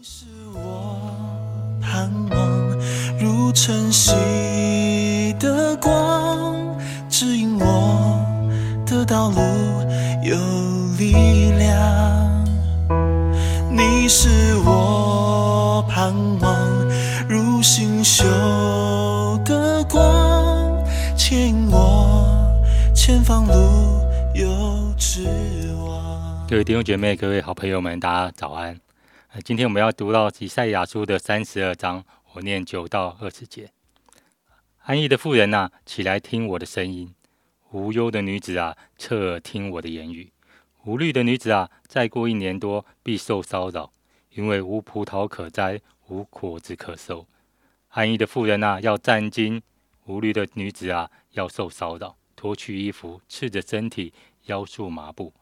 是我盼望如晨曦的光，指引我的道路有力量。你是我盼望如星宿的光，牵引我前方路有指望。各位弟兄姐妹、各位好朋友们，大家早安。呃今天我们要读到以赛亚书的三十二章，我念九到二十节。安逸的妇人呐、起来听我的声音；无忧的女子啊，侧耳听我的言语。无虑的女子啊，再过一年多必受骚扰，因为无葡萄可摘，无果子可收。安逸的妇人啊，要战惊；无虑的女子啊，要受骚扰，脱去衣服，赤着身体，腰束麻布。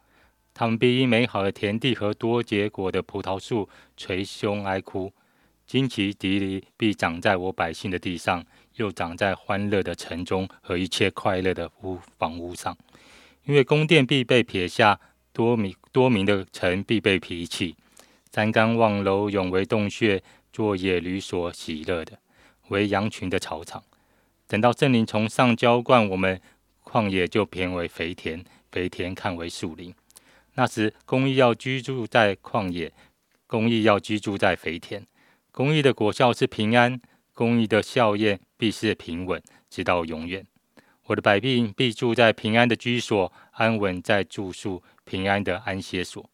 他们必因美好的田地和多结果的葡萄树捶胸哀哭，荆棘蒺藜必长在我百姓的地上，又长在欢乐的城中和一切快乐的屋房屋上。因为宫殿必被撇下，多民多民的城必被遗弃，山冈望楼永为洞穴，做野驴所喜乐的，为羊群的草场。等到圣灵从上浇灌我们，旷野就变为肥田，肥田看为树林。那时，公义要居住在旷野，公义要居住在肥田。公义的果效是平安，公义的效验必是平稳，直到永远。我的百病必住在平安的居所，安稳在住宿平安的安歇所。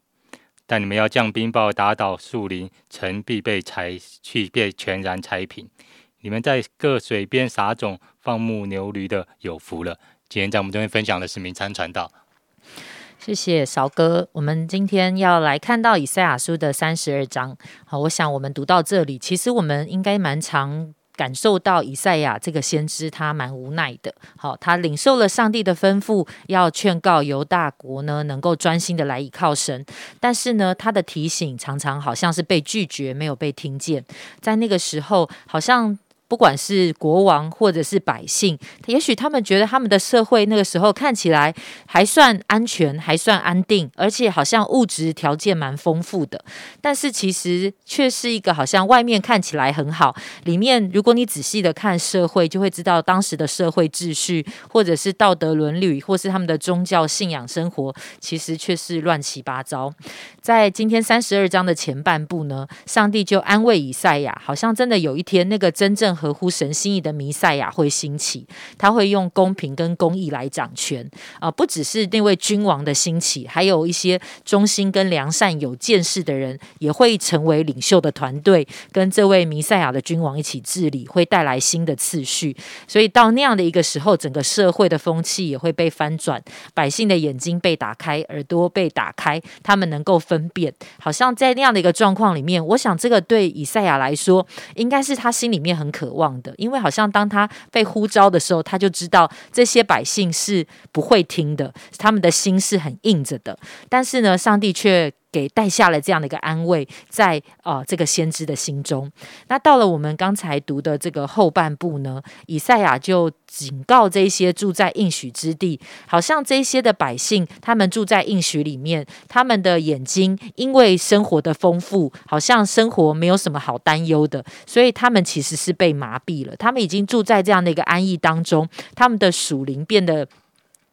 但你们要降冰雹，打倒树林，城必被拆去，被全然拆平。你们在各水边撒种，放牧牛驴的有福了。今天在我们这边分享的是明餐传道。谢谢韶哥。我们今天要来看到以赛亚书的三十二章。好，我想我们读到这里，其实我们应该蛮常感受到以赛亚这个先知他蛮无奈的。好，他领受了上帝的吩咐，要劝告犹大国呢能够专心的来依靠神，但是呢，他的提醒常常好像是被拒绝，没有被听见。在那个时候，好像。不管是国王或者是百姓，也许他们觉得他们的社会那个时候看起来还算安全，还算安定，而且好像物质条件蛮丰富的。但是其实却是一个好像外面看起来很好，里面如果你仔细的看社会，就会知道当时的社会秩序，或者是道德伦理，或是他们的宗教信仰生活，其实却是乱七八糟。在今天三十二章的前半部呢，上帝就安慰以赛亚，好像真的有一天那个真正合乎神心意的弥赛亚会兴起，他会用公平跟公义来掌权啊、不只是那位君王的兴起，还有一些忠心跟良善有见识的人也会成为领袖的团队，跟这位弥赛亚的君王一起治理，会带来新的次序。所以到那样的一个时候，整个社会的风气也会被翻转，百姓的眼睛被打开，耳朵被打开，他们能够分辨。好像在那样的一个状况里面，我想这个对以赛亚来说，应该是他心里面很渴望的，因为好像当他被呼召的时候，他就知道这些百姓是不会听的，他们的心是很硬着的。但是呢，上帝却给带下了这样的一个安慰，在呃这个先知的心中。那到了我们刚才读的这个后半部呢，以赛亚就警告这些住在应许之地，好像这些的百姓，他们住在应许里面，他们的眼睛因为生活的丰富，好像生活没有什么好担忧的，所以他们其实是被麻痹了。他们已经住在这样的一个安逸当中，他们的属灵变得。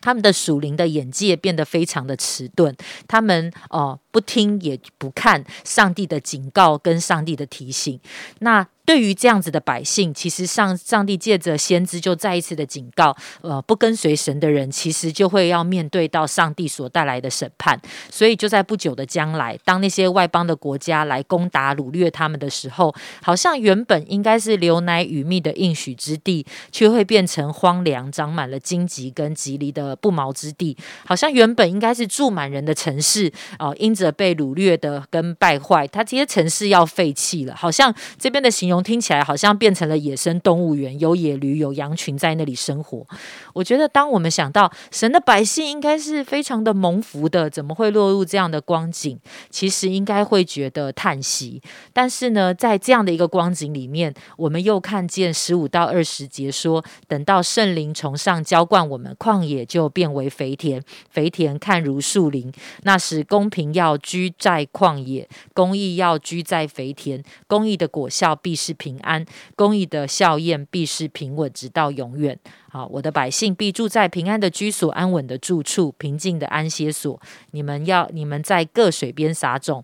他们的属灵的眼界变得非常的迟钝，他们哦不听也不看上帝的警告跟上帝的提醒。那对于这样子的百姓，其实上上帝借着先知就再一次的警告，呃，不跟随神的人，其实就会要面对到上帝所带来的审判。所以就在不久的将来，当那些外邦的国家来攻打掳掠他们的时候，好像原本应该是流奶与蜜的应许之地，却会变成荒凉，长满了荆棘跟棘藜的不毛之地。好像原本应该是住满人的城市，哦、因着被掳掠的跟败坏，它这些城市要废弃了。好像这边的形容听起来好像变成了野生动物园，有野驴、有羊群在那里生活。我觉得，当我们想到神的百姓应该是非常的蒙福的，怎么会落入这样的光景？其实应该会觉得叹息。但是呢，在这样的一个光景里面，我们又看见十五到二十节说，等到圣灵从上浇灌我们，旷野就变为肥田，肥田看如树林。那时公平要居在旷野，公义要居在肥田。公义的果效必是是平安，公义的效验必是平稳，直到永远。好，我的百姓必住在平安的居所，安稳的住处，平静的安歇所。你们要，你们在各水边撒种，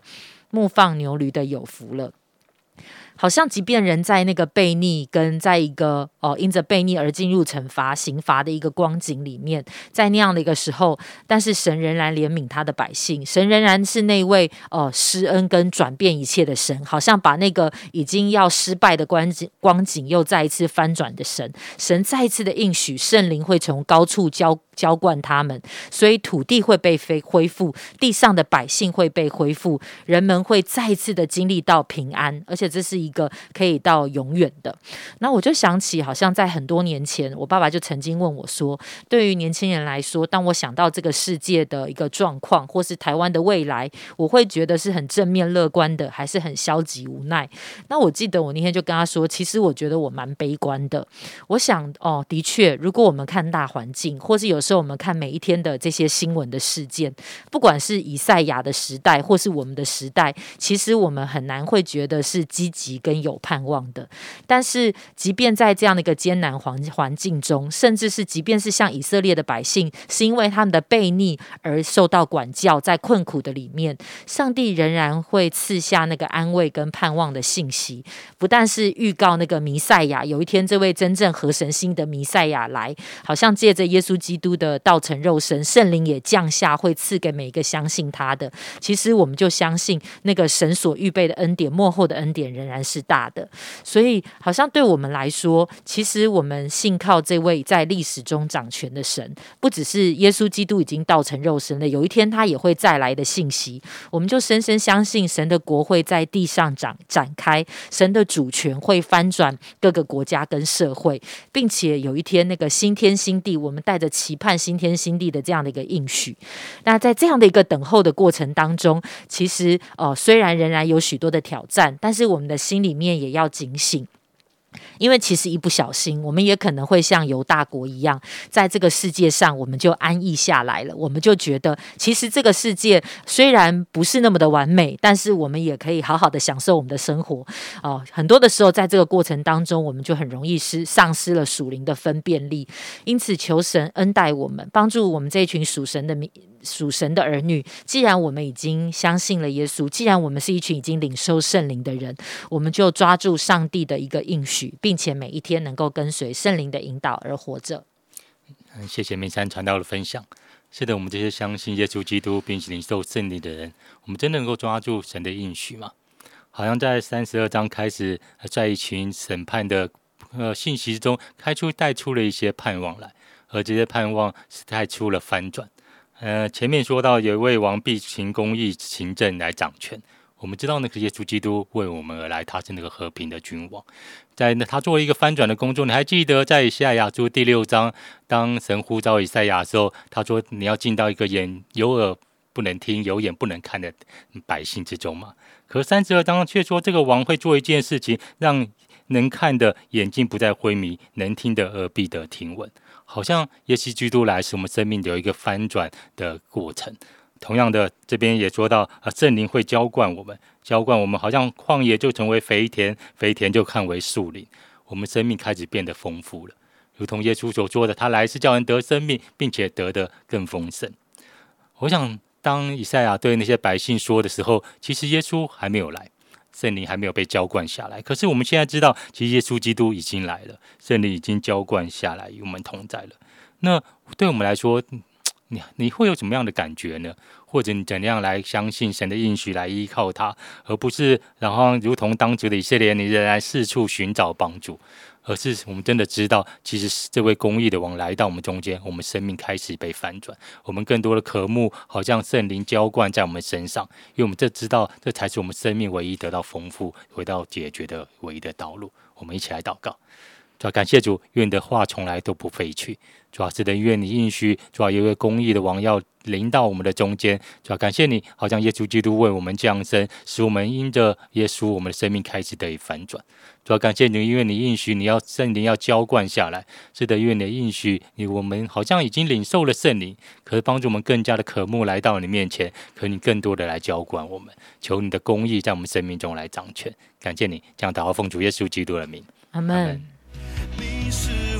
牧放牛驴的有福了。好像即便人在那个悖逆，跟在一个哦因着悖逆而进入惩罚刑罚的一个光景里面，在那样的一个时候，但是神仍然怜悯他的百姓，神仍然是那位哦施恩跟转变一切的神，好像把那个已经要失败的光景光景又再一次翻转的神，神再一次的应许，圣灵会从高处浇浇灌他们，所以土地会被恢恢复，地上的百姓会被恢复，人们会再次的经历到平安，而且这是。一个可以到永远的，那我就想起，好像在很多年前，我爸爸就曾经问我说：“对于年轻人来说，当我想到这个世界的一个状况，或是台湾的未来，我会觉得是很正面乐观的，还是很消极无奈？”那我记得我那天就跟他说：“其实我觉得我蛮悲观的。我想，哦，的确，如果我们看大环境，或是有时候我们看每一天的这些新闻的事件，不管是以赛亚的时代，或是我们的时代，其实我们很难会觉得是积极。”跟有盼望的，但是即便在这样的一个艰难环环境中，甚至是即便是像以色列的百姓，是因为他们的悖逆而受到管教，在困苦的里面，上帝仍然会赐下那个安慰跟盼望的信息，不但是预告那个弥赛亚有一天这位真正合神心的弥赛亚来，好像借着耶稣基督的道成肉身，圣灵也降下，会赐给每一个相信他的。其实我们就相信那个神所预备的恩典，幕后的恩典仍然。是大的，所以好像对我们来说，其实我们信靠这位在历史中掌权的神，不只是耶稣基督已经道成肉身了，有一天他也会再来的信息，我们就深深相信神的国会在地上展展开，神的主权会翻转各个国家跟社会，并且有一天那个新天新地，我们带着期盼新天新地的这样的一个应许。那在这样的一个等候的过程当中，其实呃，虽然仍然有许多的挑战，但是我们的。心里面也要警醒，因为其实一不小心，我们也可能会像犹大国一样，在这个世界上，我们就安逸下来了。我们就觉得，其实这个世界虽然不是那么的完美，但是我们也可以好好的享受我们的生活。哦，很多的时候，在这个过程当中，我们就很容易失丧失了属灵的分辨力。因此，求神恩待我们，帮助我们这一群属神的民。属神的儿女，既然我们已经相信了耶稣，既然我们是一群已经领受圣灵的人，我们就抓住上帝的一个应许，并且每一天能够跟随圣灵的引导而活着。谢谢明山传道的分享。是的，我们这些相信耶稣基督并且领受圣灵的人，我们真的能够抓住神的应许吗？好像在三十二章开始，在一群审判的呃信息中，开出带出了一些盼望来，而这些盼望是带出了反转。呃，前面说到有一位王必行公义、行政来掌权。我们知道那个耶稣基督为我们而来，他是那个和平的君王。在那他做了一个翻转的工作。你还记得在以赛亚书第六章，当神呼召以赛亚的时候，他说你要进到一个眼有耳不能听、有眼不能看的百姓之中吗？可三十二章却说这个王会做一件事情，让能看的眼睛不再昏迷，能听的耳必得听闻。好像耶稣基督来使我们生命有一个翻转的过程。同样的，这边也说到啊，圣灵会浇灌我们，浇灌我们，好像旷野就成为肥田，肥田就看为树林，我们生命开始变得丰富了。如同耶稣所说的，他来是叫人得生命，并且得的更丰盛。我想，当以赛亚对那些百姓说的时候，其实耶稣还没有来。圣灵还没有被浇灌下来，可是我们现在知道，其实耶稣基督已经来了，圣灵已经浇灌下来，与我们同在了。那对我们来说，你你会有什么样的感觉呢？或者你怎样来相信神的应许，来依靠他，而不是然后如同当初的以色列，你仍然四处寻找帮助，而是我们真的知道，其实这位公义的王来到我们中间，我们生命开始被反转，我们更多的渴慕，好像圣灵浇灌在我们身上，因为我们这知道，这才是我们生命唯一得到丰富、回到解决的唯一的道路。我们一起来祷告。主要感谢主，愿你的话从来都不废去。主要是的，愿你应许，主要一位公义的王要临到我们的中间。主要感谢你，好像耶稣基督为我们降生，使我们因着耶稣，我们的生命开始得以反转。主要感谢你，因为你应许你要圣灵要浇灌下来。是的，愿你的应许，你我们好像已经领受了圣灵，可是帮助我们更加的渴慕来到你面前，可你更多的来浇灌我们。求你的公义在我们生命中来掌权。感谢你，这样祷告奉主耶稣基督的名，阿门。你是